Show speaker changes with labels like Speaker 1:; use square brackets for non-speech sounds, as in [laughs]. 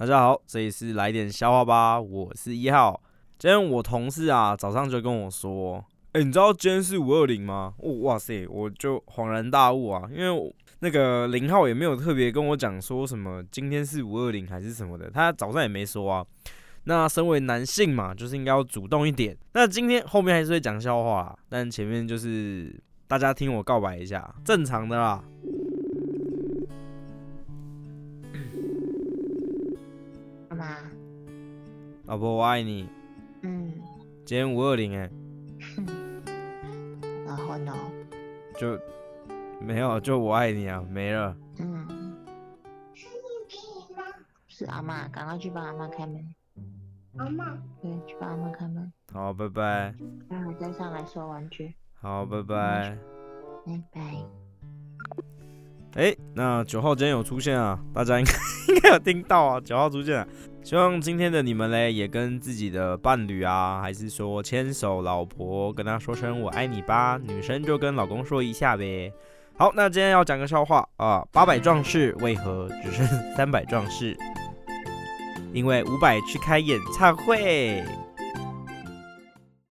Speaker 1: 大家好，这里是来点笑话吧，我是一号。今天我同事啊早上就跟我说，哎、你知道今天是五二零吗？哦，哇塞，我就恍然大悟啊，因为那个零号也没有特别跟我讲说什么今天是五二零还是什么的，他早上也没说啊。那身为男性嘛，就是应该要主动一点。那今天后面还是会讲笑话，但前面就是大家听我告白一下，正常的啦。老婆，我爱你。嗯。今天五二零哎。
Speaker 2: 然后呢？
Speaker 1: 就没有，就我爱你啊，没了。
Speaker 2: 嗯。是阿妈，赶快去帮阿妈开门。阿妈。对，去帮阿妈开门。
Speaker 1: 好，拜拜。
Speaker 2: 待会再上来收玩具。
Speaker 1: 好，拜拜。
Speaker 2: 拜拜。
Speaker 1: 哎、那九号今天有出现啊，大家应该 [laughs] 应该有听到啊，九号出现了。希望今天的你们嘞，也跟自己的伴侣啊，还是说牵手老婆，跟他说声我爱你吧。女生就跟老公说一下呗。好，那今天要讲个笑话啊，八百壮士为何只剩三百壮士？因为五百去开演唱会。